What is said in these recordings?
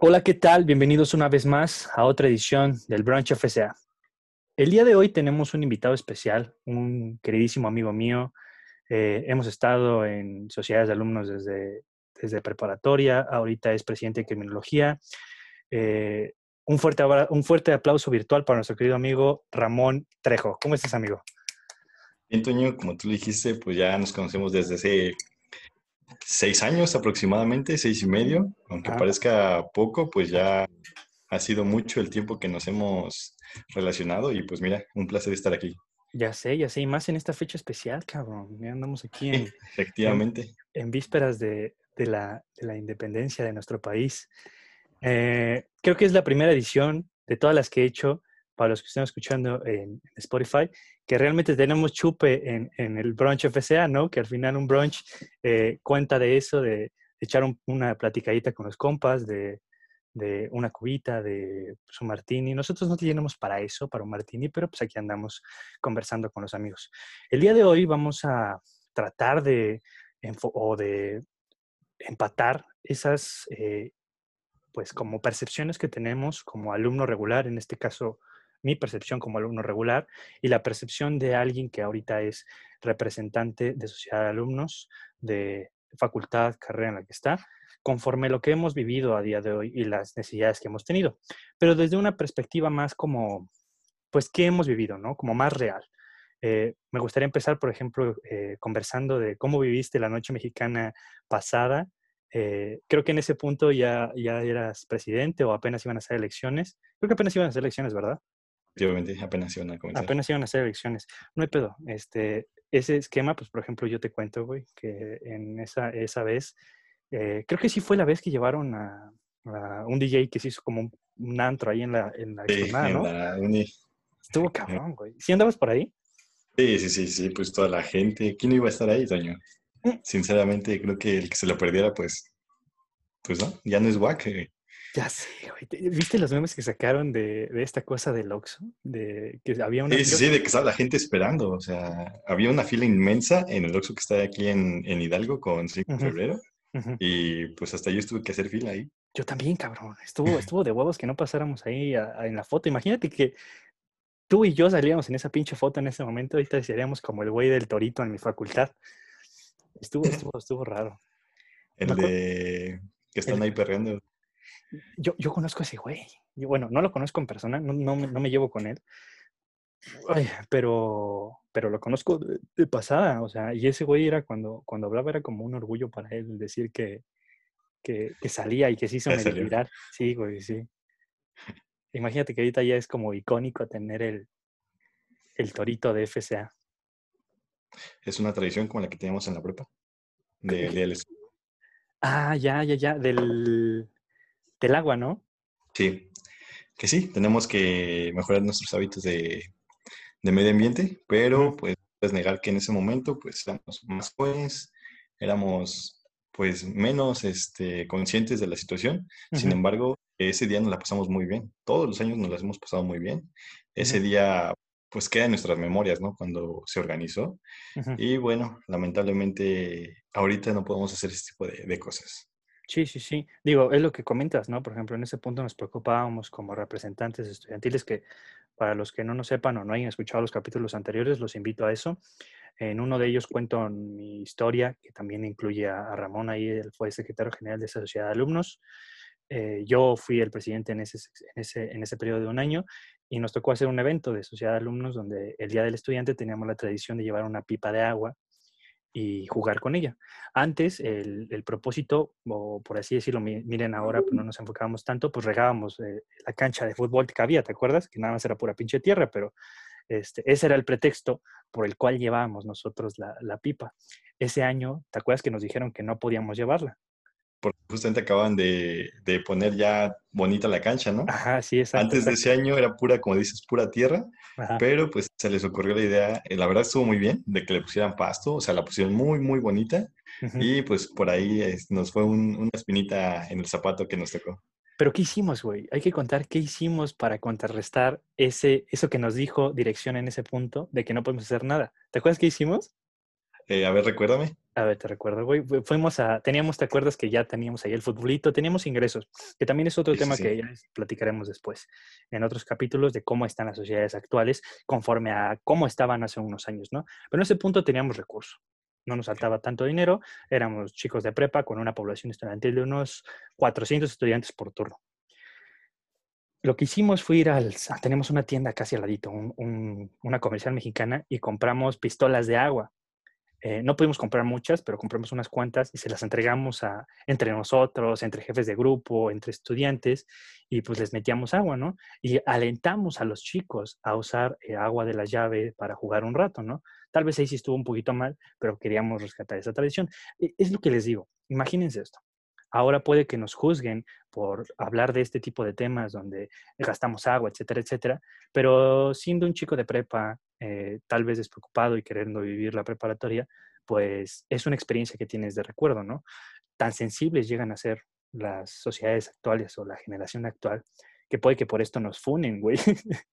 Hola, ¿qué tal? Bienvenidos una vez más a otra edición del Brunch FCA. El día de hoy tenemos un invitado especial, un queridísimo amigo mío. Eh, hemos estado en sociedades de alumnos desde, desde preparatoria, ahorita es presidente de criminología. Eh, un, fuerte, un fuerte aplauso virtual para nuestro querido amigo Ramón Trejo. ¿Cómo estás, amigo? Bien, Toño, como tú dijiste, pues ya nos conocemos desde hace seis años aproximadamente, seis y medio. Aunque parezca poco, pues ya ha sido mucho el tiempo que nos hemos relacionado y pues mira, un placer estar aquí. Ya sé, ya sé, y más en esta fecha especial, cabrón. Ya andamos aquí en... Efectivamente. En, vísperas de, la, independencia de nuestro país. Eh, creo que es la primera edición de todas las que he hecho para los que están escuchando en, Spotify, que realmente tenemos chupe en, el brunch FCA, ¿no? Que al final un brunch eh, cuenta de eso, de, echar una platicadita con los compas, de, una cubita, de su un martini. Nosotros no tenemos para eso, para un martini, pero pues aquí andamos conversando con los amigos. El día de hoy vamos a tratar de, o de empatar esas, eh, pues como percepciones que tenemos como alumno regular, en este caso mi percepción como alumno regular y la percepción de alguien que ahorita es representante de sociedad de alumnos, de facultad, carrera en la que está, conforme lo que hemos vivido a día de hoy y las necesidades que hemos tenido. Pero desde una perspectiva más como, pues, ¿qué hemos vivido, no? Como más real. Eh, me gustaría empezar, por ejemplo, eh, conversando de cómo viviste la noche mexicana pasada. Eh, creo que en ese punto ya, ya eras presidente o apenas iban a ser elecciones. Creo que apenas iban a ser elecciones, ¿verdad? Efectivamente, apenas iban a comenzar. Apenas iban a hacer elecciones. No hay pedo. Este, ese esquema, pues, por ejemplo, yo te cuento, güey, que en esa, esa vez, eh, creo que sí fue la vez que llevaron a, un DJ que se hizo como un, antro ahí en la, en la sí, ¿no? Estuvo cabrón, güey. ¿Sí andabas por ahí? Sí, sí, sí, sí, pues toda la gente. ¿Quién iba a estar ahí, Toño? Mm. Sinceramente, creo que el que se lo perdiera, pues, pues no, ya no es guac. Ya sé, güey. ¿Viste los memes que sacaron de, esta cosa del Oxxo? De que había una... Sí, sí, de que estaba la gente esperando. O sea, había una fila inmensa en el Oxxo que está aquí en, Hidalgo con 5 de febrero. Y pues hasta yo tuve que hacer fila ahí. Yo también, cabrón. Estuvo, estuvo de huevos que no pasáramos ahí en la foto. Imagínate que tú y yo salíamos en esa pinche foto en ese momento. Ahorita seríamos como el güey del torito en mi facultad. Estuvo, estuvo, estuvo raro. El de que están ahí perreando. Yo, yo conozco a ese güey. Yo, bueno, no lo conozco en persona, no, no, no me llevo con él. pero, pero lo conozco de, pasada, o sea, y ese güey era cuando, cuando hablaba era como un orgullo para él decir que, que, que salía y que se hizo medio Sí, güey, sí. Imagínate que ahorita ya es como icónico tener el, el torito de FCA. Es una tradición como la que teníamos en la prepa. De, de Ah, ya, ya, ya. Del, del agua, ¿no? Sí, que sí, tenemos que mejorar nuestros hábitos de, medio ambiente, pero pues es negar que en ese momento pues éramos más jóvenes, éramos pues menos este, conscientes de la situación. Sin embargo, ese día nos la pasamos muy bien. Todos los años nos las hemos pasado muy bien. Ese día pues queda en nuestras memorias, ¿no? Cuando se organizó. Y bueno, lamentablemente ahorita no podemos hacer ese tipo de cosas. Sí, sí, sí. Digo, es lo que comentas, ¿no? Por ejemplo, en ese punto nos preocupábamos como representantes estudiantiles que, para los que no nos sepan o no hayan escuchado los capítulos anteriores, los invito a eso. En uno de ellos cuento mi historia, que también incluye a, Ramón, ahí él fue secretario general de esa sociedad de alumnos. Eh, yo fui el presidente en ese, en, ese, en ese periodo de un año y nos tocó hacer un evento de sociedad de alumnos donde el Día del Estudiante teníamos la tradición de llevar una pipa de agua y jugar con ella. Antes, el, el, propósito, o por así decirlo, miren ahora, pues no nos enfocábamos tanto, pues regábamos eh, la cancha de fútbol que había, ¿te acuerdas? Que nada más era pura pinche tierra, pero este, ese era el pretexto por el cual llevábamos nosotros la, la pipa. Ese año, ¿te acuerdas que nos dijeron que no podíamos llevarla? Porque justamente acaban de, de, poner ya bonita la cancha, ¿no? Ajá, sí, exacto. Antes de ese año era pura, como dices, pura tierra, pero pues se les ocurrió la idea, eh, la verdad estuvo muy bien, de que le pusieran pasto, o sea, la pusieron muy, muy bonita, y pues por ahí nos fue una espinita en el zapato que nos tocó. Pero ¿qué hicimos, güey? Hay que contar qué hicimos para contrarrestar ese, eso que nos dijo dirección en ese punto de que no podemos hacer nada. ¿Te acuerdas qué hicimos? Eh, a ver, recuérdame. A ver, te recuerdo, güey. Fuimos a, teníamos, ¿te acuerdas que ya teníamos ahí el futbolito? Teníamos ingresos, que también es otro tema que ya platicaremos después en otros capítulos de cómo están las sociedades actuales conforme a cómo estaban hace unos años, ¿no? Pero en ese punto teníamos recursos. No nos saltaba tanto dinero, éramos chicos de prepa con una población estudiantil de unos 400 estudiantes por turno. Lo que hicimos fue ir al, tenemos una tienda casi al ladito, una comercial mexicana, y compramos pistolas de agua eh, no pudimos comprar muchas, pero compramos unas cuantas y se las entregamos entre nosotros, entre jefes de grupo, entre estudiantes, y pues les metíamos agua, ¿no? Y alentamos a los chicos a usar eh, agua de la llave para jugar un rato, ¿no? Tal vez ahí sí estuvo un poquito mal, pero queríamos rescatar esa tradición. E, es lo que les digo, imagínense esto. Ahora puede que nos juzguen por hablar de este tipo de temas donde gastamos agua, etcétera, etcétera, pero siendo un chico de prepa, eh, tal vez despreocupado y queriendo vivir la preparatoria, pues es una experiencia que tienes de recuerdo, ¿no? Tan sensibles llegan a ser las sociedades actuales o la generación actual que puede que por esto nos funen, güey.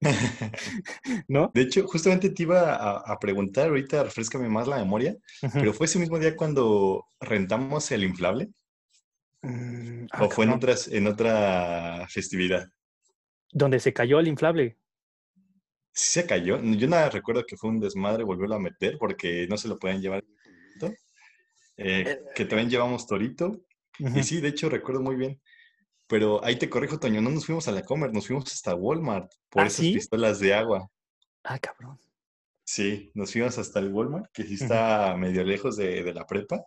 ¿No? De hecho, justamente te iba a, preguntar, ahorita refrescame más la memoria, pero fue ese mismo día cuando rentamos el inflable. Mm, ah, ¿O fue en, otras, en otra festividad? ¿Donde se cayó el inflable? Sí se cayó. Yo nada recuerdo que fue un desmadre volverlo a meter porque no se lo pueden llevar. Eh, eh, que también llevamos torito. Y sí, de hecho recuerdo muy bien. Pero ahí te corrijo, Toño, no nos fuimos a la Comer, nos fuimos hasta Walmart por ¿Ah, esas pistolas de agua. Ah, cabrón. Sí, nos fuimos hasta el Walmart, que sí está medio lejos de, de la prepa.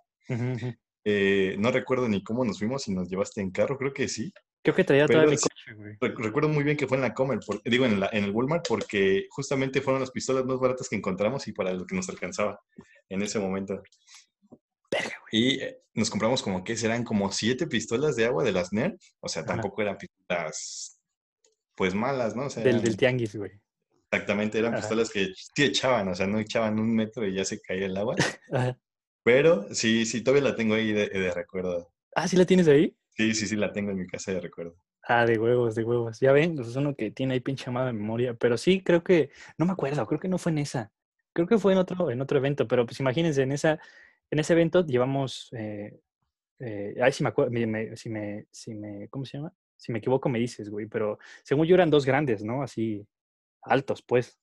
Eh, no recuerdo ni cómo nos fuimos, si nos llevaste en carro, creo que sí. Creo que traía todo mi coche, güey. Recuerdo muy bien que fue en la Comer, digo, en, en, el Walmart, porque justamente fueron las pistolas más baratas que encontramos y para lo que nos alcanzaba en ese momento. Y eh, nos compramos como que serán como siete pistolas de agua de las Nerf. O sea, tampoco eran pistolas, pues malas, ¿no? del, del tianguis, güey. Exactamente, eran pistolas que sí echaban, o sea, no echaban un metro y ya se caía el agua. Pero sí, sí, todavía la tengo ahí de, recuerdo. Ah, ¿sí la tienes ahí? Sí, sí, sí, la tengo en mi casa de recuerdo. Ah, de huevos, de huevos. Ya ven, es uno que tiene ahí pinche amada memoria. Pero sí, creo que, no me acuerdo, creo que no fue en esa. Creo que fue en otro, en otro evento, pero pues imagínense, en, esa, en ese evento llevamos, eh, eh, ay, si me acuerdo, si me, si me, ¿cómo se llama? Si me equivoco me dices, güey, pero según yo eran dos grandes, ¿no? Así, altos, pues.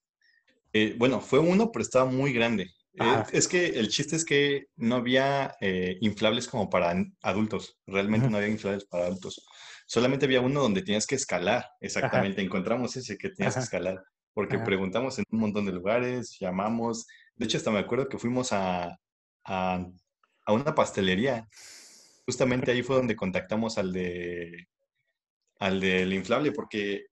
Eh, bueno, fue uno, pero estaba muy grande. Eh, es que el chiste es que no había eh, inflables como para adultos. Realmente no había inflables para adultos. Solamente había uno donde tenías que escalar. Exactamente. Encontramos ese que tenías que escalar. Porque preguntamos en un montón de lugares, llamamos. De hecho, hasta me acuerdo que fuimos a, a, a una pastelería. Justamente ahí fue donde contactamos al de al del inflable, porque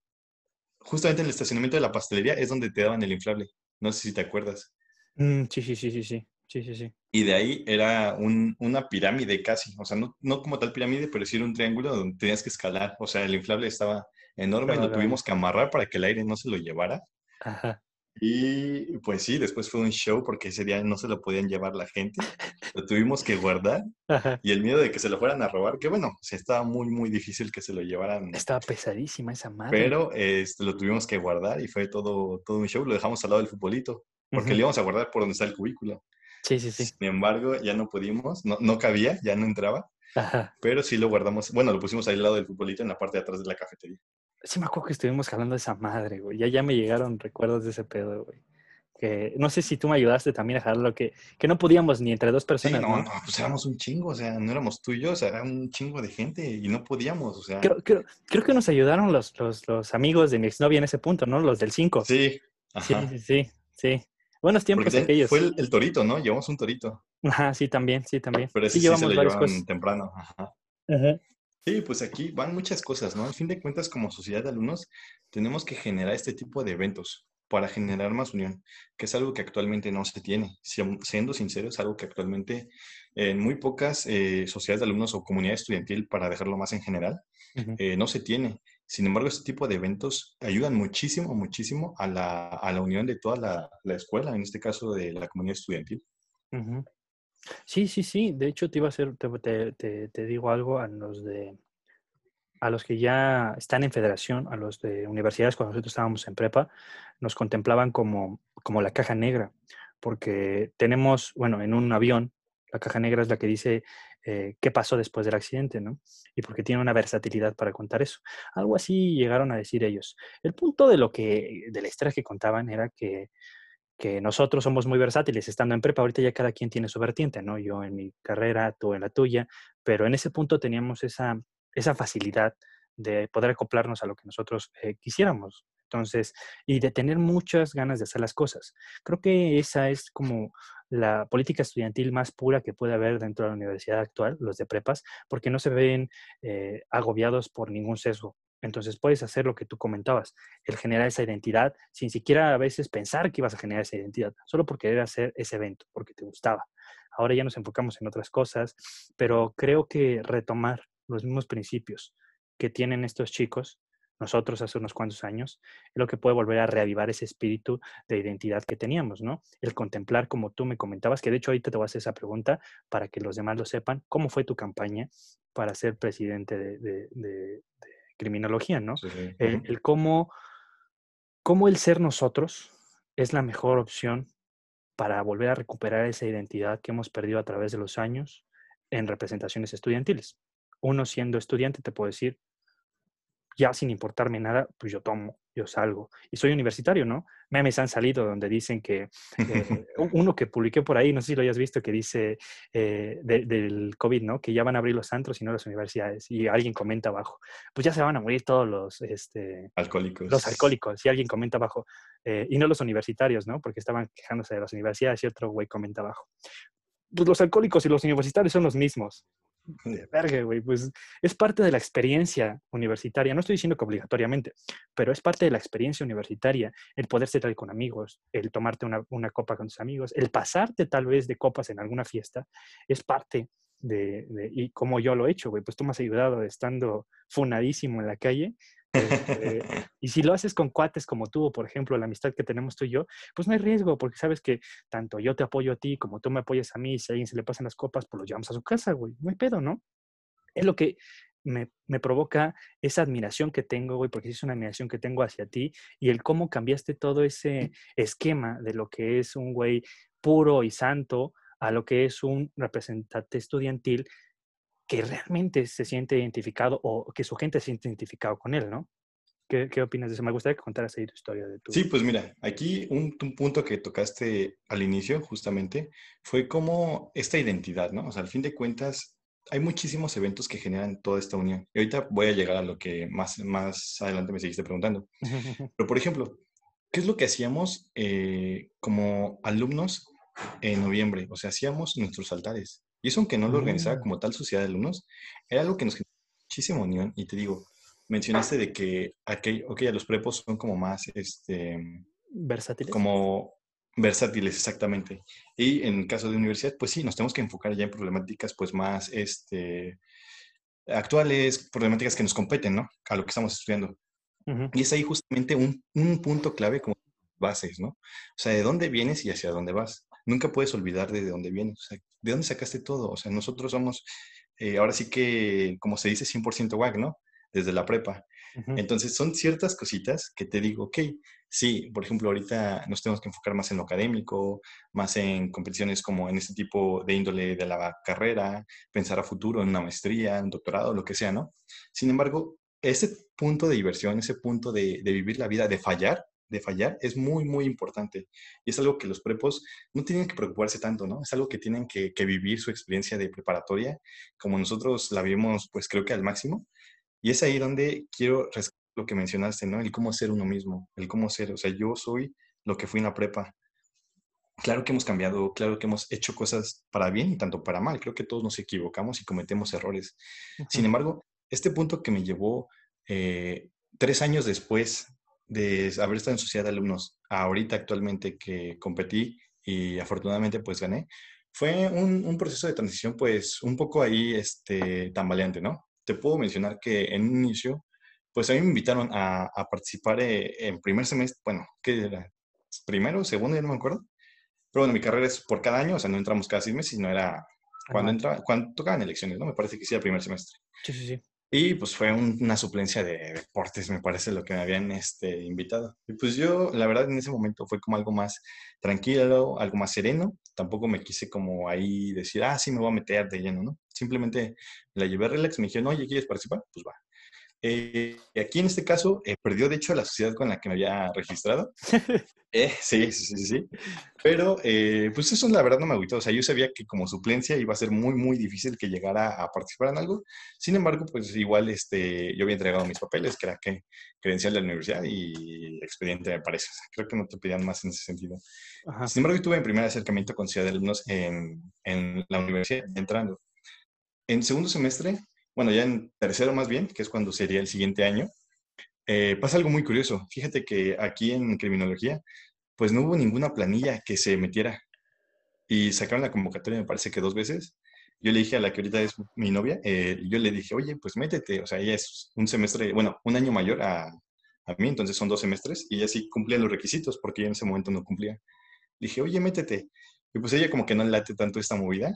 justamente en el estacionamiento de la pastelería es donde te daban el inflable. No sé si te acuerdas. Mm, sí, sí, sí, sí, sí. Sí, sí, sí. Y de ahí era un, una pirámide casi, o sea, no, no, como tal pirámide, pero sí era un triángulo donde tenías que escalar, o sea, el inflable estaba enorme, y lo tuvimos que amarrar para que el aire no se lo llevara. Ajá. Y pues sí, después fue un show porque ese día no se lo podían llevar la gente, lo tuvimos que guardar Ajá. y el miedo de que se lo fueran a robar, que bueno, sí estaba muy, muy difícil que se lo llevaran. Estaba pesadísima esa madre. Pero este, lo tuvimos que guardar y fue todo, todo un show, lo dejamos al lado del futbolito porque le íbamos a guardar por donde está el cubículo. Sí, sí, sí. Sin embargo, ya no pudimos, no, no cabía, ya no entraba. Ajá. Pero sí lo guardamos, bueno, lo pusimos ahí al lado del futbolito en la parte de atrás de la cafetería. Sí, me acuerdo que estuvimos hablando de esa madre, güey. Ya, ya me llegaron recuerdos de ese pedo, güey. Que no sé si tú me ayudaste también a jalarlo, que, que no podíamos ni entre dos personas. Sí, no, no, pues éramos un chingo, o sea, no éramos tú y yo, o sea, era un chingo de gente y no podíamos, o sea. Creo, creo, creo que nos ayudaron los, los, los, amigos de mi exnovia en ese punto, ¿no? Los del 5. Sí. Ajá. Sí, sí, sí, sí. Buenos tiempos aquellos. Fue el, torito, ¿no? Llevamos un torito. Ajá, sí, también, sí, también. Pero sí, llevamos se lo cosas. temprano. Ajá. Ajá. Sí, pues aquí van muchas cosas, ¿no? Al fin de cuentas, como sociedad de alumnos, tenemos que generar este tipo de eventos para generar más unión, que es algo que actualmente no se tiene. Siendo sincero, es algo que actualmente en muy pocas eh, sociedades de alumnos o comunidad estudiantil, para dejarlo más en general, eh, no se tiene. Sin embargo, este tipo de eventos ayudan muchísimo, muchísimo a la, a la unión de toda la, la, escuela, en este caso de la comunidad estudiantil. Sí, sí, sí. De hecho, te iba a hacer, te, te, te, digo algo a los de a los que ya están en federación, a los de universidades, cuando nosotros estábamos en prepa, nos contemplaban como, como la caja negra, porque tenemos, bueno, en un avión, la caja negra es la que dice eh, qué pasó después del accidente, ¿no? Y porque tiene una versatilidad para contar eso. Algo así llegaron a decir ellos. El punto de lo que, de la historia que contaban era que, que nosotros somos muy versátiles, estando en prepa, ahorita ya cada quien tiene su vertiente, ¿no? Yo en mi carrera, tú en la tuya, pero en ese punto teníamos esa, esa facilidad de poder acoplarnos a lo que nosotros eh, quisiéramos. Entonces, y de tener muchas ganas de hacer las cosas. Creo que esa es como la política estudiantil más pura que puede haber dentro de la universidad actual, los de prepas, porque no se ven eh, agobiados por ningún sesgo. Entonces puedes hacer lo que tú comentabas, el generar esa identidad sin siquiera a veces pensar que ibas a generar esa identidad, solo por querer hacer ese evento, porque te gustaba. Ahora ya nos enfocamos en otras cosas, pero creo que retomar los mismos principios que tienen estos chicos nosotros hace unos cuantos años, es lo que puede volver a reavivar ese espíritu de identidad que teníamos, ¿no? El contemplar, como tú me comentabas, que de hecho ahorita te voy a hacer esa pregunta para que los demás lo sepan, ¿cómo fue tu campaña para ser presidente de, criminología, ¿no? El, cómo, cómo el ser nosotros es la mejor opción para volver a recuperar esa identidad que hemos perdido a través de los años en representaciones estudiantiles. Uno siendo estudiante te puedo decir, ya sin importarme nada, pues yo tomo, yo salgo. Y soy universitario, ¿no? Memes han salido donde dicen que, eh, uno que publiqué por ahí, no sé si lo hayas visto, que dice eh, del COVID, ¿no? Que ya van a abrir los antros y no las universidades. Y alguien comenta abajo, pues ya se van a morir todos los este, alcohólicos. Los alcohólicos. Y alguien comenta abajo, eh, y no los universitarios, ¿no? Porque estaban quejándose de las universidades y otro güey comenta abajo. Pues los alcohólicos y los universitarios son los mismos verga, güey, pues es parte de la experiencia universitaria. No estoy diciendo que obligatoriamente, pero es parte de la experiencia universitaria el poder estar con amigos, el tomarte una, una, copa con tus amigos, el pasarte tal vez de copas en alguna fiesta, es parte de, de y como yo lo he hecho, güey, pues tú me has ayudado estando funadísimo en la calle este, y si lo haces con cuates como tú, por ejemplo, la amistad que tenemos tú y yo, pues no hay riesgo, porque sabes que tanto yo te apoyo a ti como tú me apoyas a mí. Si a alguien se le pasan las copas, pues lo llevamos a su casa, güey. No hay pedo, ¿no? Es lo que me, me, provoca esa admiración que tengo, güey, porque es una admiración que tengo hacia ti y el cómo cambiaste todo ese esquema de lo que es un güey puro y santo a lo que es un representante estudiantil que realmente se siente identificado o que su gente se siente identificado con él, ¿no? ¿Qué, qué opinas de eso? Me gustaría que contaras ahí tu historia de tu... Sí, pues mira, aquí un, un, punto que tocaste al inicio justamente fue como esta identidad, ¿no? O sea, al fin de cuentas, hay muchísimos eventos que generan toda esta unión. Y ahorita voy a llegar a lo que más, más adelante me seguiste preguntando. Pero, por ejemplo, ¿qué es lo que hacíamos eh, como alumnos en noviembre? O sea, hacíamos nuestros altares. Y eso, aunque no lo organizaba mm. como tal sociedad de alumnos, era algo que nos generó muchísima unión. Y te digo, mencionaste de que aquel, okay, los prepos son como más, este... Versátiles. Como versátiles, exactamente. Y en caso de universidad, pues sí, nos tenemos que enfocar ya en problemáticas pues más, este, actuales, problemáticas que nos competen, ¿no? A lo que estamos estudiando. Y es ahí justamente un, un punto clave como bases, ¿no? O sea, de dónde vienes y hacia dónde vas nunca puedes olvidar de dónde vienes, o sea, de dónde sacaste todo. O sea, nosotros somos, eh, ahora sí que, como se dice, 100% WAG, ¿no? Desde la prepa. Entonces, son ciertas cositas que te digo, ok, sí, por ejemplo, ahorita nos tenemos que enfocar más en lo académico, más en competiciones como en este tipo de índole de la carrera, pensar a futuro en una maestría, un doctorado, lo que sea, ¿no? Sin embargo, ese punto de diversión, ese punto de, de vivir la vida, de fallar, de fallar es muy, muy importante. Y es algo que los prepos no tienen que preocuparse tanto, ¿no? Es algo que tienen que, vivir su experiencia de preparatoria, como nosotros la vivimos, pues creo que al máximo. Y es ahí donde quiero lo que mencionaste, ¿no? El cómo ser uno mismo, el cómo ser, o sea, yo soy lo que fui en la prepa. Claro que hemos cambiado, claro que hemos hecho cosas para bien y tanto para mal. Creo que todos nos equivocamos y cometemos errores. Sin embargo, este punto que me llevó eh, tres años después de haber estado en sociedad de alumnos ahorita actualmente que competí y afortunadamente pues gané, fue un, proceso de transición pues un poco ahí este, tambaleante, ¿no? Te puedo mencionar que en un inicio pues a mí me invitaron a, participar eh, en primer semestre, bueno, ¿qué era? Primero, segundo, ya no me acuerdo. Pero bueno, mi carrera es por cada año, o sea, no entramos cada seis meses, sino era cuando, entra, cuando tocaban elecciones, ¿no? Me parece que sí, el primer semestre. Sí, sí, sí. Y pues fue una suplencia de deportes, me parece, lo que me habían este, invitado. Y pues yo, la verdad, en ese momento fue como algo más tranquilo, algo más sereno. Tampoco me quise como ahí decir, ah, sí, me voy a meter de lleno, ¿no? Simplemente la llevé relax, me dijeron, oye, ¿quieres participar? Pues va. Eh, aquí en este caso, eh, perdió de hecho la sociedad con la que me había registrado. Eh, sí, sí, sí, sí. Pero, pues eso la verdad no me agüitó. O sea, yo sabía que como suplencia iba a ser muy, muy difícil que llegara a participar en algo. Sin embargo, pues igual este, yo había entregado mis papeles, que era que credencial de la universidad y expediente, me parece. O sea, creo que no te pedían más en ese sentido. Sin embargo, yo tuve mi primer acercamiento con Ciudad de Alumnos en, en la universidad, entrando. En segundo semestre, bueno, ya en tercero más bien, que es cuando sería el siguiente año, eh, pasa algo muy curioso. Fíjate que aquí en criminología, pues no hubo ninguna planilla que se metiera. Y sacaron la convocatoria, me parece que dos veces. Yo le dije a la que ahorita es mi novia, eh, yo le dije, oye, pues métete. O sea, ella es un semestre, bueno, un año mayor a, a mí, entonces son dos semestres, y ella sí cumplía los requisitos, porque yo en ese momento no cumplía. Le dije, oye, métete. Y pues ella como que no late tanto esta movida,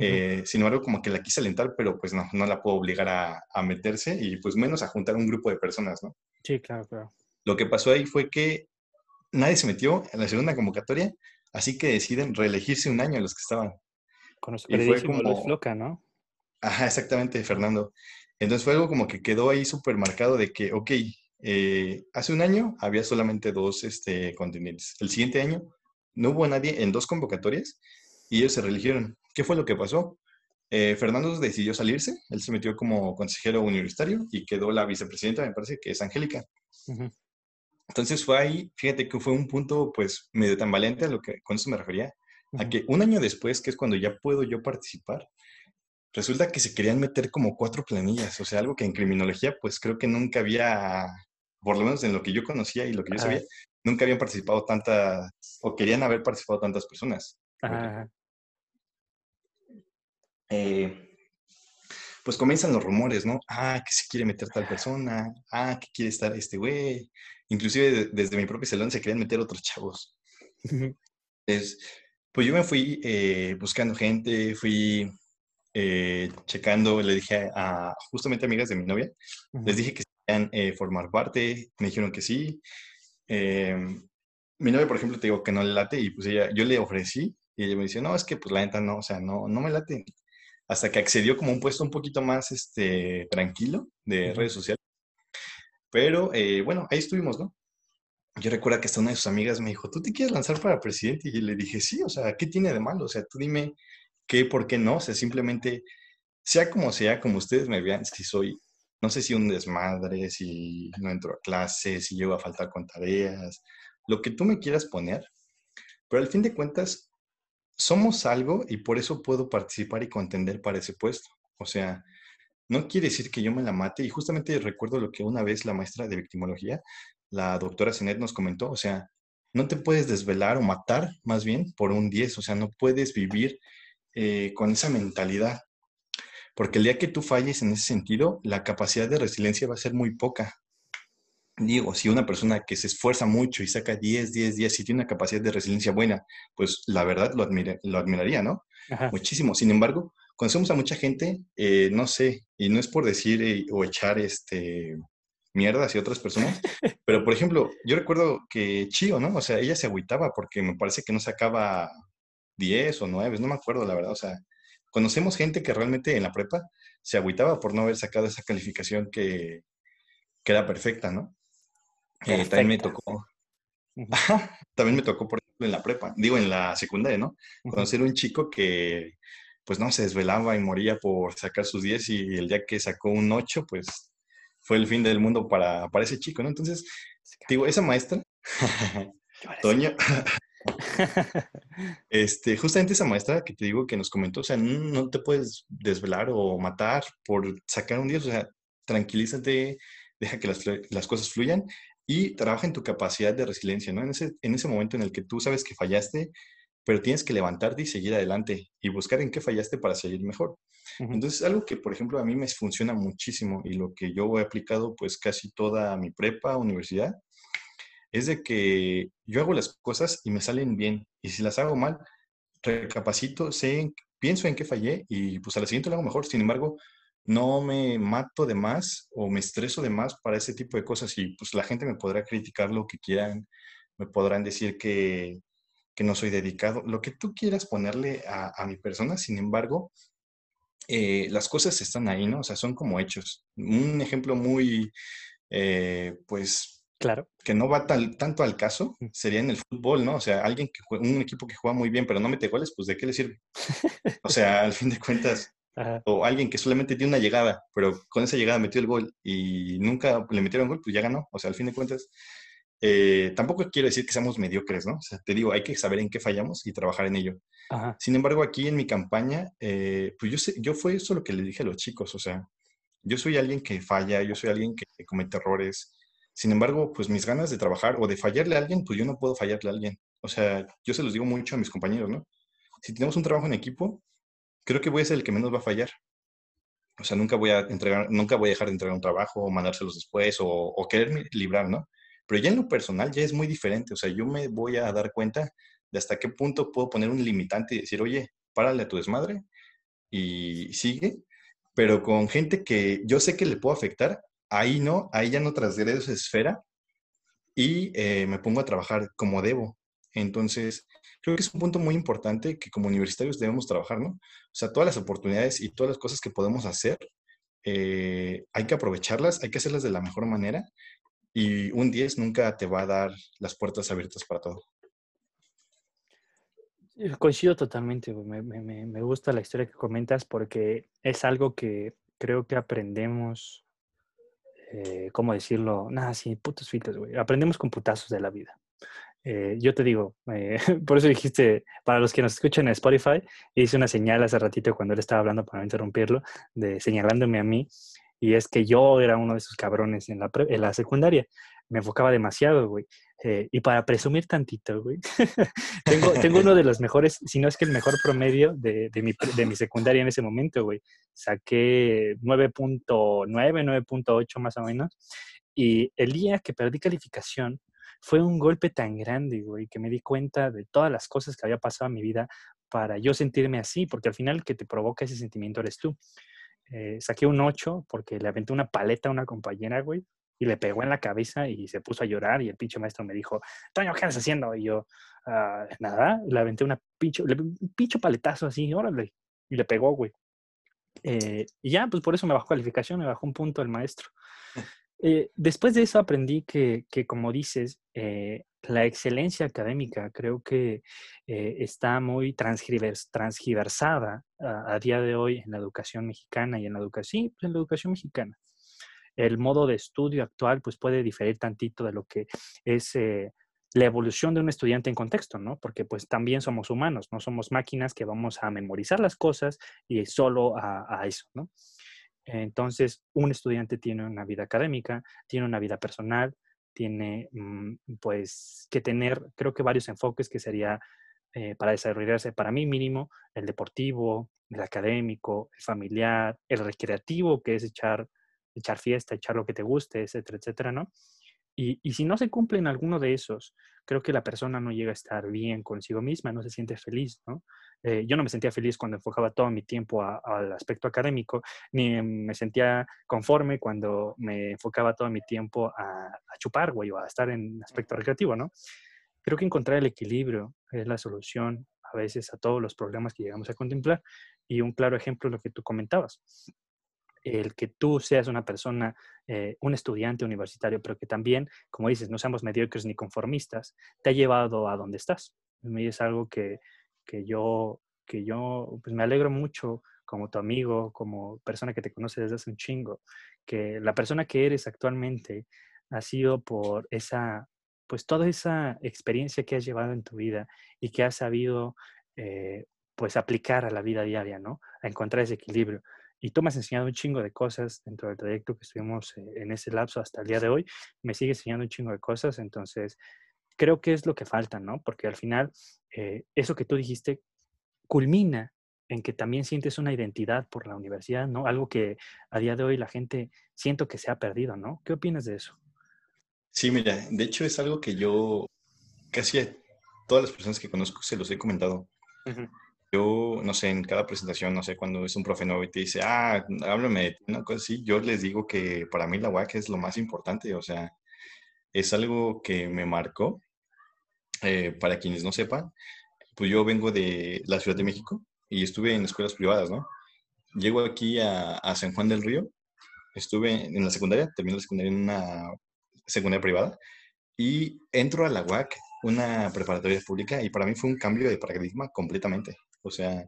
eh, sin embargo, como que la quise alentar, pero pues no, no la puedo obligar a, a, meterse y pues menos a juntar un grupo de personas, ¿no? Sí, claro, claro. Lo que pasó ahí fue que nadie se metió en la segunda convocatoria, así que deciden reelegirse un año los que estaban. Con los y fue como... Floca, ¿no? Ajá, exactamente, Fernando. Entonces fue algo como que quedó ahí súper marcado de que, ok, eh, hace un año había solamente dos este, contendientes. El siguiente año no hubo nadie en dos convocatorias y ellos se reeligieron. ¿Qué fue lo que pasó? Eh, Fernando decidió salirse, él se metió como consejero universitario y quedó la vicepresidenta, me parece que es Angélica. Entonces fue ahí, fíjate que fue un punto pues medio tan valiente a lo que con eso me refería, a que un año después, que es cuando ya puedo yo participar, resulta que se querían meter como cuatro planillas, o sea, algo que en criminología pues creo que nunca había, por lo menos en lo que yo conocía y lo que yo sabía, nunca habían participado tantas, o querían haber participado tantas personas. Ajá. Eh, pues comienzan los rumores, ¿no? Ah, que se quiere meter tal persona, ah, que quiere estar este güey. Inclusive desde mi propio salón se querían meter otros chavos. pues yo me fui eh, buscando gente, fui eh, checando, le dije a, justamente amigas de mi novia, les dije que querían formar parte, me dijeron que sí. mi novia, por ejemplo, te digo que no le late y pues ella, yo le ofrecí y ella me dice, no, es que pues la neta no, o sea, no, no me late hasta que accedió como un puesto un poquito más este, tranquilo de redes sociales. Pero eh, bueno, ahí estuvimos, ¿no? Yo recuerdo que hasta una de sus amigas me dijo, ¿tú te quieres lanzar para presidente? Y le dije, sí, o sea, ¿qué tiene de malo? O sea, tú dime qué, por qué no. O sea, simplemente, sea como sea, como ustedes me vean, si soy, no sé si un desmadre, si no entro a clases, si llego a faltar con tareas, lo que tú me quieras poner. Pero al fin de cuentas, somos algo y por eso puedo participar y contender para ese puesto. O sea, no quiere decir que yo me la mate. Y justamente recuerdo lo que una vez la maestra de victimología, la doctora Zenet, nos comentó. O sea, no te puedes desvelar o matar más bien por un 10. O sea, no puedes vivir eh, con esa mentalidad. Porque el día que tú falles en ese sentido, la capacidad de resiliencia va a ser muy poca digo, si una persona que se esfuerza mucho y saca 10, 10, 10 y tiene una capacidad de resiliencia buena, pues la verdad lo, lo admiraría, ¿no? Muchísimo. Sin embargo, conocemos a mucha gente, eh, no sé, y no es por decir eh, o echar este mierda hacia otras personas, pero por ejemplo, yo recuerdo que Chio, ¿no? O sea, ella se agüitaba porque me parece que no sacaba 10 o 9, no me acuerdo la verdad, o sea, conocemos gente que realmente en la prepa se agüitaba por no haber sacado esa calificación que, que era perfecta, ¿no? Eh, también me tocó. también me tocó, por ejemplo, en la prepa, digo, en la secundaria, ¿no? Conocer un chico que, pues no, se desvelaba y moría por sacar sus 10 y el día que sacó un 8, pues fue el fin del mundo para, para ese chico, ¿no? Entonces, digo, esa maestra, Toña, este, justamente esa maestra que te digo que nos comentó, o sea, no, te puedes desvelar o matar por sacar un 10, o sea, tranquilízate, deja que las, las cosas fluyan y trabaja en tu capacidad de resiliencia, ¿no? En ese, en ese momento en el que tú sabes que fallaste, pero tienes que levantarte y seguir adelante y buscar en qué fallaste para seguir mejor. Entonces, algo que, por ejemplo, a mí me funciona muchísimo y lo que yo he aplicado pues casi toda mi prepa, universidad, es de que yo hago las cosas y me salen bien. Y si las hago mal, recapacito, sé, pienso en qué fallé y pues a la siguiente lo hago mejor. Sin embargo, no me mato de más o me estreso de más para ese tipo de cosas y pues la gente me podrá criticar lo que quieran, me podrán decir que, que no soy dedicado, lo que tú quieras ponerle a, a mi persona, sin embargo, eh, las cosas están ahí, ¿no? O sea, son como hechos. Un ejemplo muy, eh, pues, claro. que no va tanto al caso sería en el fútbol, ¿no? O sea, alguien que juega, un equipo que juega muy bien, pero no mete goles, pues, ¿de qué le sirve? O sea, al fin de cuentas, o alguien que solamente tiene una llegada, pero con esa llegada metió el gol y nunca le metieron gol, pues ya ganó. O sea, al fin de cuentas, eh, tampoco quiero decir que seamos mediocres, ¿no? O sea, te digo, hay que saber en qué fallamos y trabajar en ello. Sin embargo, aquí en mi campaña, eh, pues yo, sé, yo fue eso lo que le dije a los chicos, o sea, yo soy alguien que falla, yo soy alguien que comete errores. Sin embargo, pues mis ganas de trabajar o de fallarle a alguien, pues yo no puedo fallarle a alguien. O sea, yo se los digo mucho a mis compañeros, ¿no? Si tenemos un trabajo en equipo, creo que voy a ser el que menos va a fallar. O sea, nunca voy a entregar, nunca voy a dejar de entregar un trabajo o mandárselos después o, o quererme librar, ¿no? Pero ya en lo personal ya es muy diferente. O sea, yo me voy a dar cuenta de hasta qué punto puedo poner un limitante y decir, oye, párale a tu desmadre y sigue. Pero con gente que yo sé que le puedo afectar, ahí no, ahí ya no trasgredo esa esfera y eh, me pongo a trabajar como debo. Entonces, creo que es un punto muy importante que como universitarios debemos trabajar, ¿no? O sea, todas las oportunidades y todas las cosas que podemos hacer, eh, hay que aprovecharlas, hay que hacerlas de la mejor manera y un 10 nunca te va a dar las puertas abiertas para todo. Coincido totalmente, me, me, gusta la historia que comentas porque es algo que creo que aprendemos, eh, ¿cómo decirlo? Nada, sí, putos filtros, güey. Aprendemos con putazos de la vida. Eh, yo te digo, eh, por eso dijiste, para los que nos escuchan en Spotify, hice una señal hace ratito cuando él estaba hablando para no interrumpirlo, de señalándome a mí, y es que yo era uno de esos cabrones en la, en la secundaria. Me enfocaba demasiado, güey. Eh, y para presumir tantito, güey, tengo, tengo uno de los mejores, si no es que el mejor promedio de, de, mi, de mi secundaria en ese momento, güey. Saqué 9.9, 9.8 más o menos. Y el día que perdí calificación, fue un golpe tan grande, güey, que me di cuenta de todas las cosas que había pasado en mi vida para yo sentirme así, porque al final que te provoca ese sentimiento eres tú. Eh, saqué un 8 porque le aventé una paleta a una compañera, güey, y le pegó en la cabeza y se puso a llorar y el pinche maestro me dijo, Toño, ¿qué estás haciendo? Y yo, ah, nada, le aventé una pinche, un pinche paletazo así, órale, y le pegó, güey. Eh, y ya, pues por eso me bajó calificación, me bajó un punto el maestro. Eh, después de eso aprendí que, que como dices, la excelencia académica creo que eh, está muy transgiversada a, día de hoy en la educación mexicana y en la educación, pues, en la educación mexicana. El modo de estudio actual pues puede diferir tantito de lo que es eh, la evolución de un estudiante en contexto, ¿no? Porque pues también somos humanos, no somos máquinas que vamos a memorizar las cosas y solo a, a eso, ¿no? Entonces, un estudiante tiene una vida académica, tiene una vida personal, tiene mm, pues que tener, creo que varios enfoques que sería eh, para desarrollarse, para mí mínimo, el deportivo, el académico, el familiar, el recreativo, que es echar, echar fiesta, echar lo que te guste, etcétera, etcétera, ¿no? Y, y, si no se cumplen alguno de esos, creo que la persona no llega a estar bien consigo misma, no se siente feliz, ¿no? Eh, yo no me sentía feliz cuando enfocaba todo mi tiempo al aspecto académico, ni me sentía conforme cuando me enfocaba todo mi tiempo a, a chupar, güey, o a estar en aspecto recreativo, ¿no? Creo que encontrar el equilibrio es la solución a veces a todos los problemas que llegamos a contemplar. Y un claro ejemplo es lo que tú comentabas. El que tú seas una persona, eh, un estudiante universitario, pero que también, como dices, no seamos mediocres ni conformistas, te ha llevado a donde estás. Y es algo que, que yo, que yo pues me alegro mucho como tu amigo, como persona que te conoce desde hace un chingo, que la persona que eres actualmente ha sido por esa, pues toda esa experiencia que has llevado en tu vida y que has sabido eh, pues aplicar a la vida diaria, ¿no? A encontrar ese equilibrio. Y tú me has enseñado un chingo de cosas dentro del trayecto que estuvimos eh, en ese lapso hasta el día de hoy. Me sigue enseñando un chingo de cosas, entonces creo que es lo que falta, ¿no? Porque al final, eh, eso que tú dijiste culmina en que también sientes una identidad por la universidad, ¿no? Algo que a día de hoy la gente siento que se ha perdido, ¿no? ¿Qué opinas de eso? Sí, mira, de hecho es algo que yo casi a todas las personas que conozco se los he comentado. yo, no sé, en cada presentación, no sé, cuando es un profe nuevo y te dice, ah, háblame de una cosa así, yo les digo que para mí la UAC es lo más importante, o sea, es algo que me marcó. Eh, para quienes no sepan, pues yo vengo de la Ciudad de México y estuve en escuelas privadas, ¿no? Llego aquí a, a San Juan del Río, estuve en la secundaria, terminé la secundaria en una secundaria privada y entro a la UAC, una preparatoria pública, y para mí fue un cambio de paradigma completamente. O sea,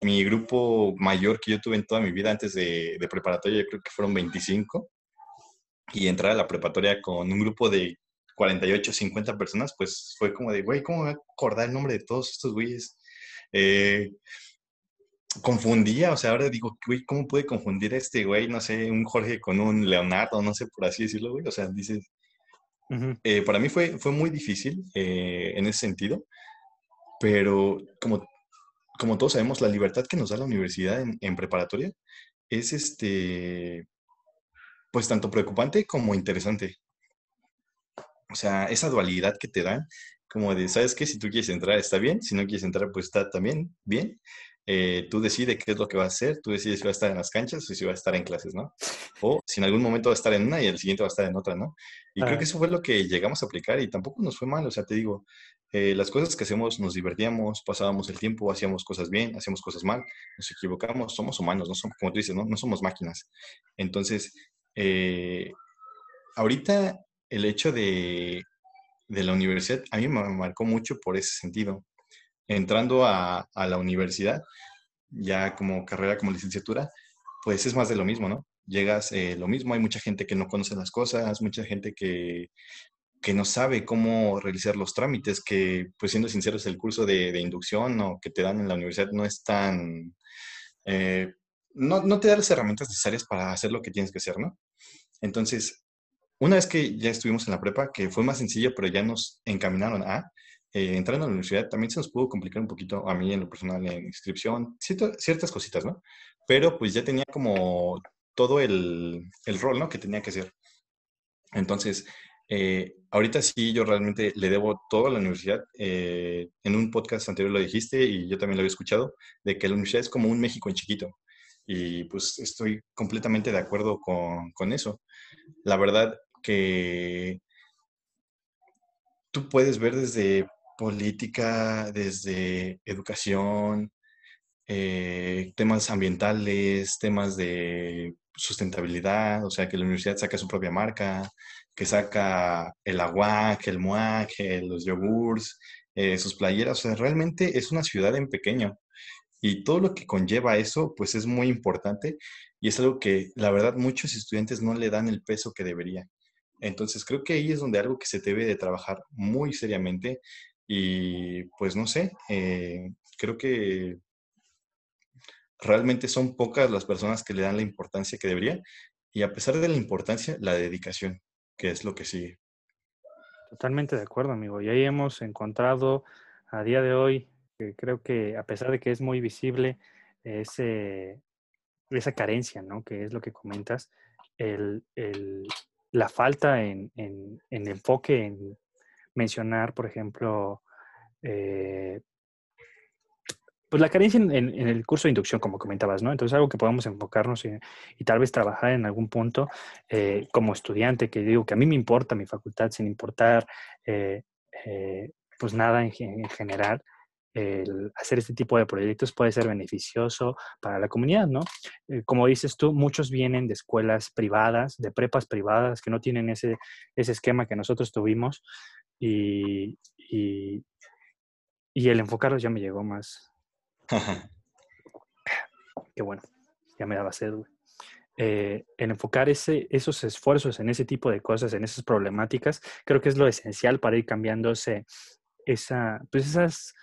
mi grupo mayor que yo tuve en toda mi vida antes de, de preparatoria, yo creo que fueron 25, y entrar a la preparatoria con un grupo de 48, 50 personas, pues fue como de, güey, ¿cómo voy a acordar el nombre de todos estos güeyes? Eh, confundía, o sea, ahora digo, güey, ¿cómo puede confundir a este güey, no sé, un Jorge con un Leonardo, no sé, por así decirlo, güey? O sea, dices, eh, para mí fue, fue muy difícil eh, en ese sentido, pero como, como todos sabemos, la libertad que nos da la universidad en, en preparatoria es este, pues tanto preocupante como interesante. O sea, esa dualidad que te dan, como de, ¿sabes qué? Si tú quieres entrar, está bien, si no quieres entrar, pues está también bien. Eh, tú decides qué es lo que va a hacer, tú decides si va a estar en las canchas o si va a estar en clases, ¿no? O si en algún momento va a estar en una y el siguiente va a estar en otra, ¿no? Y creo que eso fue lo que llegamos a aplicar y tampoco nos fue mal, o sea, te digo, eh, las cosas que hacemos nos divertíamos, pasábamos el tiempo, hacíamos cosas bien, hacíamos cosas mal, nos equivocamos, somos humanos, no somos, como tú dices, no, no somos máquinas. Entonces, eh, ahorita el hecho de, la universidad a mí me marcó mucho por ese sentido. Entrando a, la universidad, ya como carrera, como licenciatura, pues es más de lo mismo, ¿no? Llegas eh, lo mismo, hay mucha gente que no conoce las cosas, mucha gente que, no sabe cómo realizar los trámites, que, pues siendo sinceros, el curso de, inducción o que te dan en la universidad no es tan... Eh, no, no, te da las herramientas necesarias para hacer lo que tienes que hacer, ¿no? Entonces, una vez que ya estuvimos en la prepa, que fue más sencillo, pero ya nos encaminaron a eh, entrar en la universidad, también se nos pudo complicar un poquito a mí en lo personal en inscripción, ciertas cositas, ¿no? Pero pues ya tenía como todo el, el rol, ¿no? Que tenía que hacer. Entonces, eh, ahorita sí, yo realmente le debo todo a la universidad. Eh, en un podcast anterior lo dijiste y yo también lo había escuchado, de que la universidad es como un México en chiquito. Y pues estoy completamente de acuerdo con, con eso. La verdad, que tú puedes ver desde política, desde educación, eh, temas ambientales, temas de sustentabilidad, o sea, que la universidad saca su propia marca, que saca el agua, el muac, los yogurts, eh, sus playeras, o sea, realmente es una ciudad en pequeño. Y todo lo que conlleva eso, pues es muy importante y es algo que la verdad muchos estudiantes no le dan el peso que debería. Entonces creo que ahí es donde algo que se debe de trabajar muy seriamente y pues no sé, eh, creo que realmente son pocas las personas que le dan la importancia que debería y a pesar de la importancia, la dedicación, que es lo que sigue. Totalmente de acuerdo, amigo. Y ahí hemos encontrado a día de hoy, que creo que a pesar de que es muy visible ese, esa carencia, ¿no? Que es lo que comentas, el, el, la falta en, en, enfoque en mencionar, por ejemplo, eh, pues la carencia en, el curso de inducción, como comentabas, ¿no? Entonces, algo que podamos enfocarnos y, tal vez trabajar en algún punto eh, como estudiante, que digo que a mí me importa mi facultad, sin importar, eh, pues nada en, general, el hacer este tipo de proyectos puede ser beneficioso para la comunidad, ¿no? Eh, como dices tú, muchos vienen de escuelas privadas, de prepas privadas, que no tienen ese, ese esquema que nosotros tuvimos y, y, el enfocarlos ya me llegó más. Qué bueno, ya me daba sed, güey. Eh, el enfocar ese, esos esfuerzos en ese tipo de cosas, en esas problemáticas, creo que es lo esencial para ir cambiándose esa, pues esas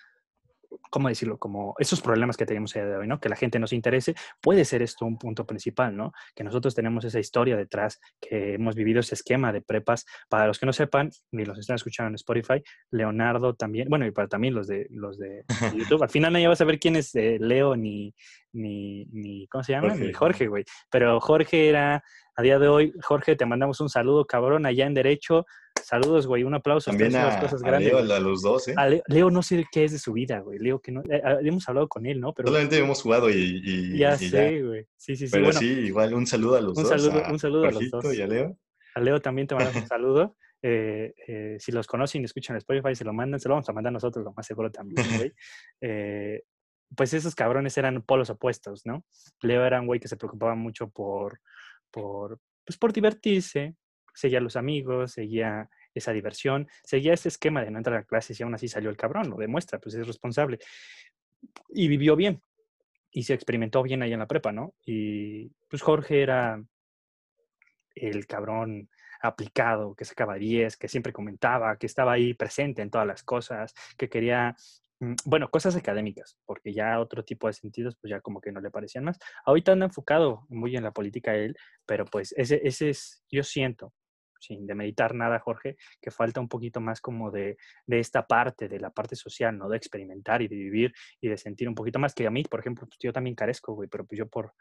¿cómo decirlo? Como esos problemas que tenemos a día de hoy, ¿no? Que la gente nos interese, puede ser esto un punto principal, ¿no? Que nosotros tenemos esa historia detrás, que hemos vivido ese esquema de prepas. Para los que no sepan, ni los están escuchando en Spotify, Leonardo también, bueno, y para también los de, los de YouTube. Al final nadie va a saber quién es eh, Leo ni, ni, ni, ¿cómo se llama? Ni Jorge, güey. Pero Jorge era, a día de hoy, Jorge, te mandamos un saludo, cabrón, allá en Derecho Saludos, güey. Un aplauso. También a, cosas grandes, Leo, a los dos, ¿eh? Leo, no sé qué es de su vida, güey. Leo, que no... Eh, ah, hemos hablado con él, ¿no? Pero... Solamente hemos jugado y, ya sé, güey. Sí, sí, sí. Pero sí, igual un saludo a los un dos. Saludo, un saludo a los dos. y a Leo. A Leo también te mandamos un saludo. Eh, eh, si los conocen y escuchan Spotify, se lo mandan, se lo vamos a mandar nosotros, lo más seguro también, güey. Eh, pues esos cabrones eran polos opuestos, ¿no? Leo era un güey que se preocupaba mucho por, por, pues por divertirse, seguía a los amigos, seguía esa diversión, seguía ese esquema de no entrar a clases y aún así salió el cabrón, lo demuestra, pues es responsable. Y vivió bien, y se experimentó bien ahí en la prepa, ¿no? Y pues Jorge era el cabrón aplicado, que sacaba 10, que siempre comentaba, que estaba ahí presente en todas las cosas, que quería, mm, bueno, cosas académicas, porque ya otro tipo de sentidos, pues ya como que no le parecían más. Ahorita anda enfocado muy en la política él, pero pues ese, ese es, yo siento, sin demeditar nada, Jorge, que falta un poquito más como de, de, esta parte, de la parte social, ¿no? De experimentar y de vivir y de sentir un poquito más, que a mí, por ejemplo, pues yo también carezco, güey, pero pues yo por,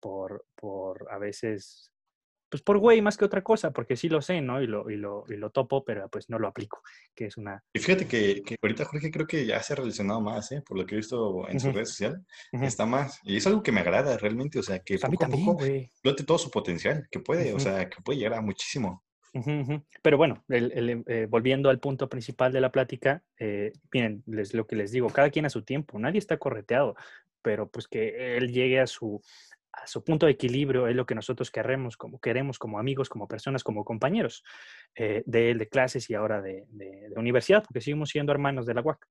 por, por a veces pues por güey más que otra cosa, porque sí lo sé, ¿no? Y lo, y lo, y lo topo, pero pues no lo aplico, que es una... Y fíjate que, que ahorita Jorge creo que ya se ha relacionado más, ¿eh? Por lo que he visto en sus redes sociales, está más. Y es algo que me agrada realmente, o sea, que pues, poco a, poco flote todo su potencial, que puede, o sea, que puede llegar a muchísimo. Pero bueno, eh, volviendo al punto principal de la plática, eh, miren, les, lo que les digo, cada quien a su tiempo, nadie está correteado, pero pues que él llegue a su, a su punto de equilibrio es lo que nosotros queremos como, queremos como amigos, como personas, como compañeros eh, de, de, clases y ahora de, de, universidad, porque seguimos siendo hermanos de la UAC.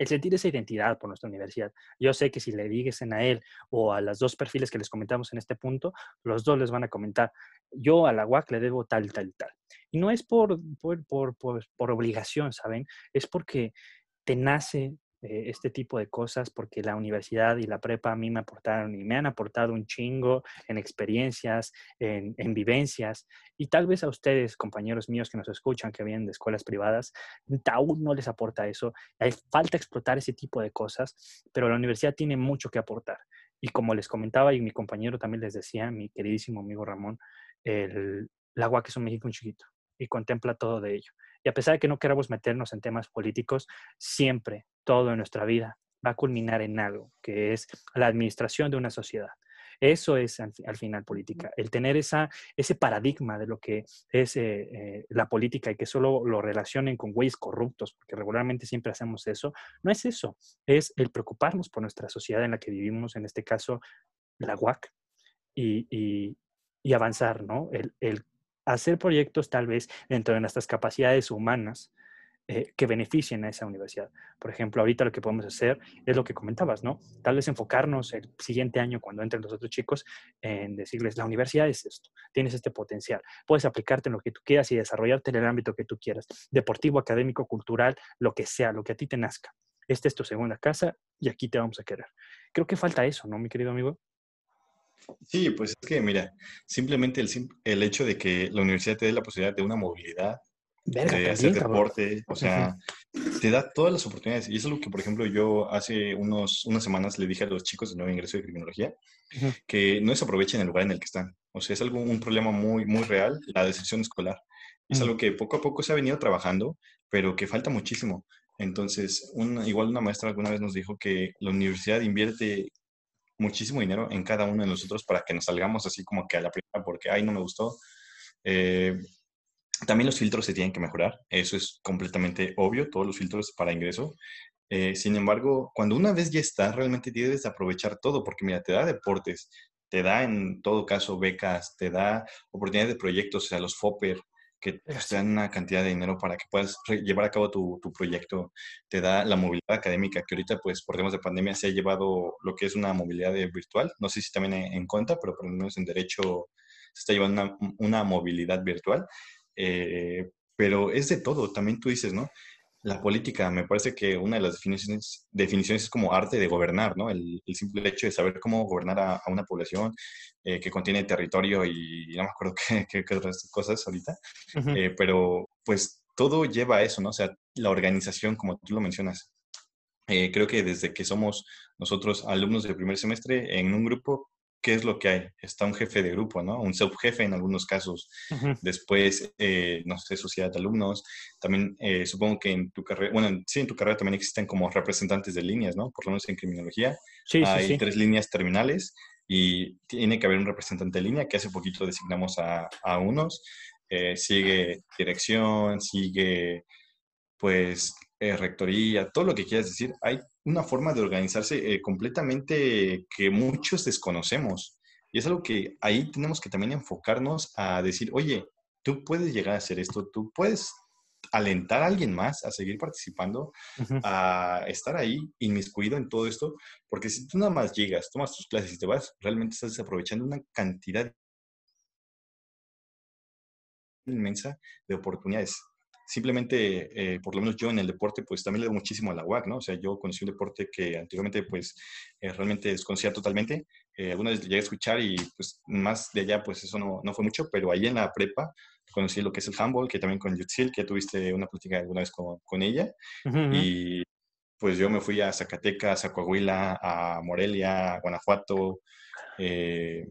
El sentir esa identidad por nuestra universidad. Yo sé que si le dicen a él o a las dos perfiles que les comentamos en este punto, los dos les van a comentar, yo a la UAC le debo tal, tal, tal. Y no es por, por, por, por, por obligación, ¿saben? Es porque te nace eh, este tipo de cosas porque la universidad y la prepa a mí me aportaron y me han aportado un chingo en experiencias, en, vivencias y tal vez a ustedes, compañeros míos que nos escuchan, que vienen de escuelas privadas, aún no les aporta eso. Hay falta explotar ese tipo de cosas, pero la universidad tiene mucho que aportar. Y como les comentaba y mi compañero también les decía, mi queridísimo amigo Ramón, el, el agua que es un México un chiquito y contempla todo de ello. Y a pesar de que no queramos meternos en temas políticos, siempre todo en nuestra vida va a culminar en algo, que es la administración de una sociedad. Eso es al, final política, el tener esa, ese paradigma de lo que es eh, eh, la política y que solo lo relacionen con güeyes corruptos, porque regularmente siempre hacemos eso, no es eso, es el preocuparnos por nuestra sociedad en la que vivimos, en este caso la UAC, y, avanzar, ¿no? El, el hacer proyectos tal vez dentro de nuestras capacidades humanas eh, que beneficien a esa universidad. Por ejemplo, ahorita lo que podemos hacer es lo que comentabas, ¿no? Tal vez enfocarnos el siguiente año cuando entren los otros chicos en decirles, la universidad es esto, tienes este potencial, puedes aplicarte en lo que tú quieras y desarrollarte en el ámbito que tú quieras, deportivo, académico, cultural, lo que sea, lo que a ti te nazca. Esta es tu segunda casa y aquí te vamos a querer. Creo que falta eso, ¿no, mi querido amigo? Sí, pues es que, mira, simplemente el, el hecho de que la universidad te dé la posibilidad de una movilidad, de hacer deporte, o sea, te da todas las oportunidades. Y eso es lo que, por ejemplo, yo hace unos, unas semanas le dije a los chicos de nuevo ingreso de criminología, que no desaprovechen el lugar en el que están. O sea, es algo, un problema muy, muy real, la deserción escolar. Es algo que poco a poco se ha venido trabajando, pero que falta muchísimo. Entonces, igual una maestra alguna vez nos dijo que la universidad invierte muchísimo dinero en cada uno de nosotros para que nos salgamos así como que a la primera porque, ay, no me gustó. Eh, también los filtros se tienen que mejorar, eso es completamente obvio, todos los filtros para ingreso. Eh, sin embargo, cuando una vez ya está, realmente tienes que aprovechar todo, porque mira, te da deportes, te da en todo caso becas, te da oportunidades de proyectos, o sea, los FOPER, que te dan una cantidad de dinero para que puedas llevar a cabo tu, tu, proyecto, te da la movilidad académica, que ahorita, pues, por temas de pandemia se ha llevado lo que es una movilidad virtual, no sé si también en, cuenta, pero por lo menos en derecho se está llevando una, una movilidad virtual, eh, pero es de todo, también tú dices, ¿no? la política, me parece que una de las definiciones, definiciones es como arte de gobernar, ¿no? El, simple hecho de saber cómo gobernar a, una población eh, que contiene territorio y no me acuerdo qué, qué, otras cosas ahorita, eh, pero pues todo lleva a eso, ¿no? O sea, la organización, como tú lo mencionas. Eh, creo que desde que somos nosotros alumnos del primer semestre en un grupo, ¿qué es lo que hay? Está un jefe de grupo, ¿no? Un subjefe en algunos casos. Después, eh, no sé, sociedad de alumnos. También eh, supongo que en tu carrera, bueno, sí, en tu carrera también existen como representantes de líneas, ¿no? Por lo menos en criminología. Sí, hay sí, sí. tres líneas terminales y tiene que haber un representante de línea que hace poquito designamos a, a unos. Eh, sigue dirección, sigue pues eh, rectoría, todo lo que quieras decir. Hay una forma de organizarse eh, completamente que muchos desconocemos. Y es algo que ahí tenemos que también enfocarnos a decir, oye, tú puedes llegar a hacer esto, tú puedes alentar a alguien más a seguir participando, a estar ahí inmiscuido en todo esto, porque si tú nada más llegas, tomas tus clases y te vas, realmente estás desaprovechando una cantidad inmensa de oportunidades. Simplemente, eh, por lo menos yo en el deporte, pues también le doy muchísimo a la UAC, ¿no? O sea, yo conocí un deporte que anteriormente, pues, eh, realmente desconocía totalmente. Eh, alguna vez llegué a escuchar y, pues, más de allá, pues, eso no, no fue mucho, pero ahí en la prepa conocí lo que es el handball, que también con Yutzil, que tuviste una plática alguna vez con, con ella. Y, pues, yo me fui a Zacatecas, a Coahuila, a Morelia, a Guanajuato, eh,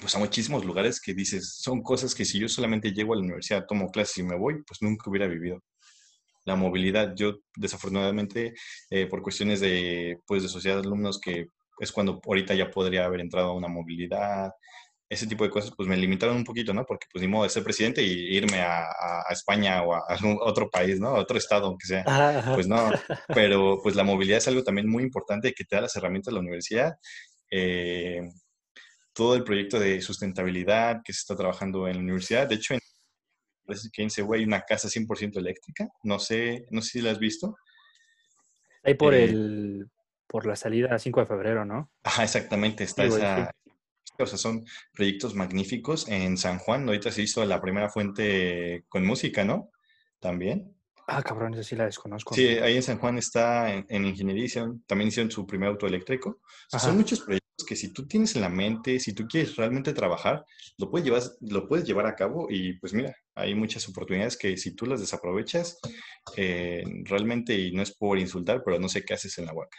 pues a muchísimos lugares que dices, son cosas que si yo solamente llego a la universidad, tomo clases y me voy, pues nunca hubiera vivido. La movilidad, yo desafortunadamente, eh, por cuestiones de, pues, de sociedad de alumnos, que es cuando ahorita ya podría haber entrado a una movilidad, ese tipo de cosas, pues me limitaron un poquito, ¿no? Porque pues ni modo de ser presidente y irme a, a- a España o a, algún otro país, ¿no? A otro estado, aunque sea. Ajá. Pues no, pero pues la movilidad es algo también muy importante que te da las herramientas de la universidad. Eh, todo el proyecto de sustentabilidad que se está trabajando en la universidad. De hecho, en, parece que en Cebu hay una casa 100% eléctrica. No sé, no sé si la has visto. Ahí por Eh, el, por la salida 5 de febrero, ¿no? Ajá, exactamente, está Sí, esa... O sea, son proyectos magníficos en San Juan. Ahorita se hizo la primera fuente con música, ¿no? También. Ah, cabrón, esa sí la desconozco. Sí, ahí en San Juan está en, en ingeniería, hicieron- también hicieron su primer auto eléctrico. O sea, son muchos proyectos que si tú tienes en la mente, si tú quieres realmente trabajar, lo puedes llevar, lo puedes llevar a cabo y pues mira, hay muchas oportunidades que si tú las desaprovechas, eh, realmente, y no es por insultar, pero no sé qué haces en la huaca.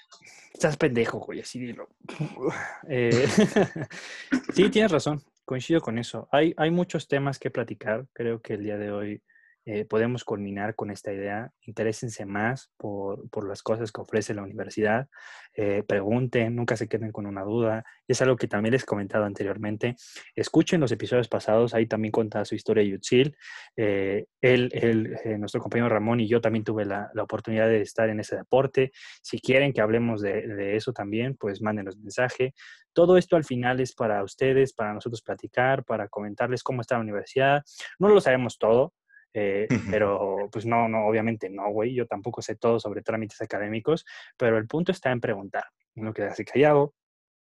Estás pendejo, güey, así dilo. Eh, sí, tienes razón, coincido con eso. Hay, hay muchos temas que platicar. Creo que el día de hoy eh, podemos culminar con esta idea. Interésense más por, por las cosas que ofrece la universidad. Eh, pregunten, nunca se queden con una duda. Es algo que también les he comentado anteriormente. Escuchen los episodios pasados, ahí también cuenta su historia Yutzil. Eh, él, él, eh, nuestro compañero Ramón y yo también tuve la, la oportunidad de estar en ese deporte. Si quieren que hablemos de, de eso también, pues mándenos mensaje. Todo esto al final es para ustedes, para nosotros platicar, para comentarles cómo está la universidad. No lo sabemos todo, eh, pero pues no, no, obviamente no, güey. Yo tampoco sé todo sobre trámites académicos, pero el punto está en preguntar. Uno queda así callado,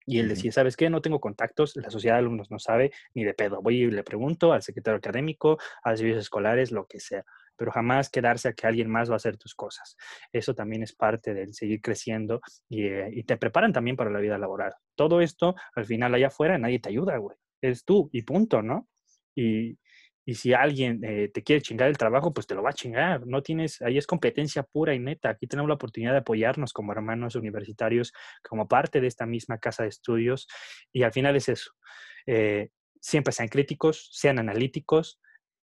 y él decía, ¿sabes qué? No tengo contactos, la sociedad de alumnos no sabe ni de pedo. Voy y le pregunto al secretario académico, a los servicios escolares, lo que sea. Pero jamás quedarse a que alguien más va a hacer tus cosas. Eso también es parte del seguir creciendo y, eh, y te preparan también para la vida laboral. Todo esto, al final, allá afuera, nadie te ayuda, güey. Es tú y punto, ¿no? Y, y si alguien eh, te quiere chingar el trabajo, pues te lo va a chingar. No tienes, ahí es competencia pura y neta. Aquí tenemos la oportunidad de apoyarnos como hermanos universitarios, como parte de esta misma casa de estudios. Y al final es eso. Eh, siempre sean críticos, sean analíticos,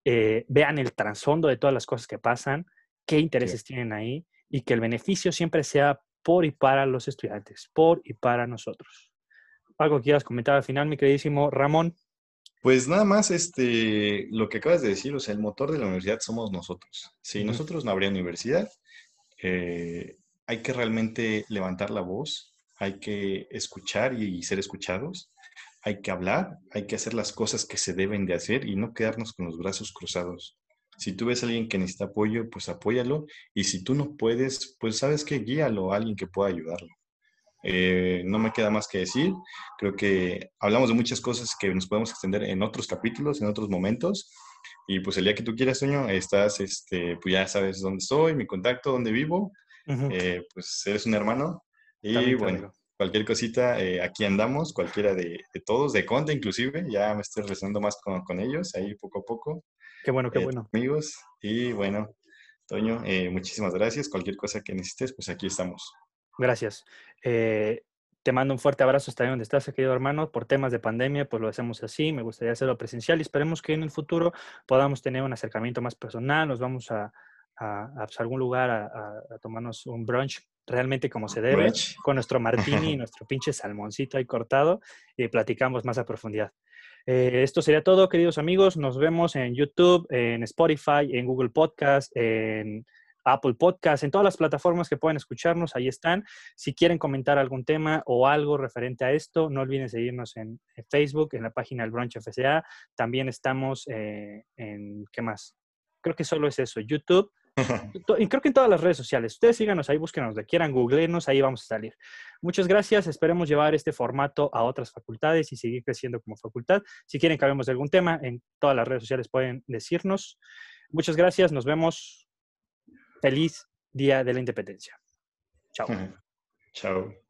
eh, vean el trasfondo de todas las cosas que pasan, qué intereses tienen ahí y que el beneficio siempre sea por y para los estudiantes, por y para nosotros. Algo que quieras comentar al final, mi queridísimo Ramón. Pues nada más, este, lo que acabas de decir, o sea, el motor de la universidad somos nosotros. Si nosotros no habría universidad, eh, hay que realmente levantar la voz, hay que escuchar y ser escuchados, hay que hablar, hay que hacer las cosas que se deben de hacer y no quedarnos con los brazos cruzados. Si tú ves a alguien que necesita apoyo, pues apóyalo. Y si tú no puedes, pues sabes que guíalo a alguien que pueda ayudarlo. Eh, no me queda más que decir. Creo que hablamos de muchas cosas que nos podemos extender en otros capítulos, en otros momentos. Y pues el día que tú quieras, Toño, estás, este, pues ya sabes dónde estoy, mi contacto, dónde vivo. Eh, pues eres un hermano. Y También bueno, cualquier cosita, eh, aquí andamos, cualquiera de, de todos, de Conte inclusive. Ya me estoy relacionando más con, con ellos, ahí poco a poco. Qué bueno, qué bueno. Amigos. Y bueno, Toño, muchísimas gracias. Cualquier cosa que necesites, pues aquí estamos. Gracias. Eh, te mando un fuerte abrazo hasta donde estás, querido hermano. Por temas de pandemia, pues lo hacemos así. Me gustaría hacerlo presencial y esperemos que en el futuro podamos tener un acercamiento más personal. Nos vamos a, a, pues, algún lugar a, tomarnos un brunch realmente como se debe, con nuestro martini y nuestro pinche salmoncito ahí cortado y platicamos más a profundidad. Eh, esto sería todo, queridos amigos. Nos vemos en YouTube, en Spotify, en Google Podcast, en Apple Podcast, en todas las plataformas que pueden escucharnos, ahí están. Si quieren comentar algún tema o algo referente a esto, no olviden seguirnos en, Facebook, en la página del Brunch FCA. También estamos eh, en, ¿qué más? Creo que solo es eso, YouTube. y creo que en todas las redes sociales. Ustedes síganos ahí, búsquenos donde quieran, googleenos, ahí vamos a salir. Muchas gracias. Esperemos llevar este formato a otras facultades y seguir creciendo como facultad. Si quieren que hablemos de algún tema, en todas las redes sociales pueden decirnos. Muchas gracias. Nos vemos feliz Día de la Independencia. Chao. Chao.